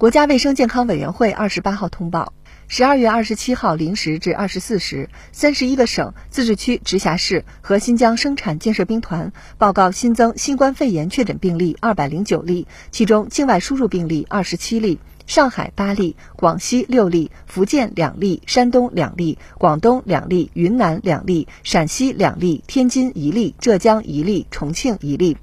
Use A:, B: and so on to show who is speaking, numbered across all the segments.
A: 国家卫生健康委员会二十八号通报，十二月二十七号零时至二十四时，三十一个省、自治区、直辖市和新疆生产建设兵团报告新增新冠肺炎确诊病例二百零九例，其中境外输入病例二十七例。上海八例，广西六例，福建两例，山东两例，广东两例，云南两例，陕西两例，天津一例，浙江一例，重庆一例。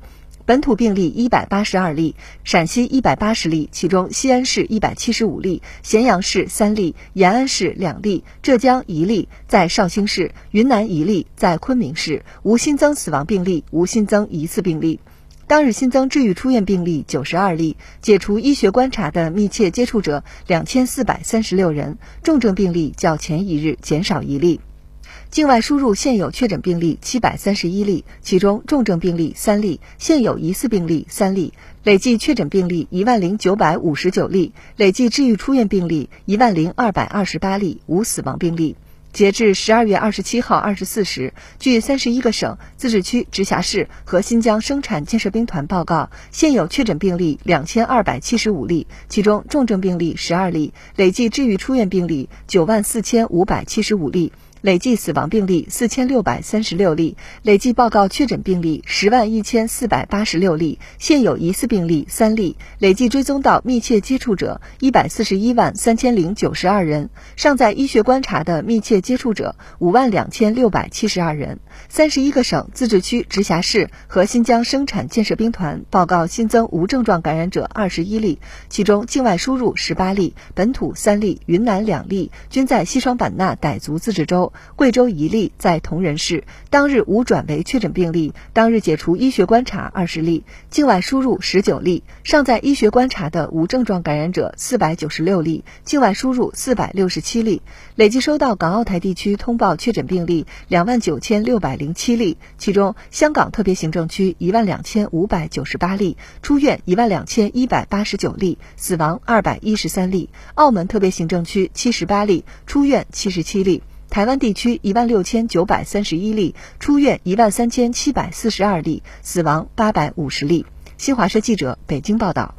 A: 本土病例一百八十二例，陕西一百八十例，其中西安市一百七十五例，咸阳市三例，延安市两例，浙江一例，在绍兴市，云南一例，在昆明市，无新增死亡病例，无新增疑似病例。当日新增治愈出院病例九十二例，解除医学观察的密切接触者两千四百三十六人，重症病例较前一日减少一例。境外输入现有确诊病例七百三十一例，其中重症病例三例，现有疑似病例三例，累计确诊病例一万零九百五十九例，累计治愈出院病例一万零二百二十八例，无死亡病例。截至十二月二十七号二十四时，据三十一个省、自治区、直辖市和新疆生产建设兵团报告，现有确诊病例两千二百七十五例，其中重症病例十二例，累计治愈出院病例九万四千五百七十五例。累计死亡病例四千六百三十六例，累计报告确诊病例十万一千四百八十六例，现有疑似病例三例，累计追踪到密切接触者一百四十一万三千零九十二人，尚在医学观察的密切接触者五万两千六百七十二人。三十一个省、自治区、直辖市和新疆生产建设兵团报告新增无症状感染者二十一例，其中境外输入十八例，本土三例，云南两例，均在西双版纳傣族自治州。贵州一例在铜仁市，当日无转为确诊病例，当日解除医学观察二十例，境外输入十九例，尚在医学观察的无症状感染者四百九十六例，境外输入四百六十七例，累计收到港澳台地区通报确诊病例两万九千六百零七例，其中香港特别行政区一万两千五百九十八例，出院一万两千一百八十九例，死亡二百一十三例；澳门特别行政区七十八例，出院七十七例。台湾地区一万六千九百三十一例，出院一万三千七百四十二例，死亡八百五十例。新华社记者北京报道。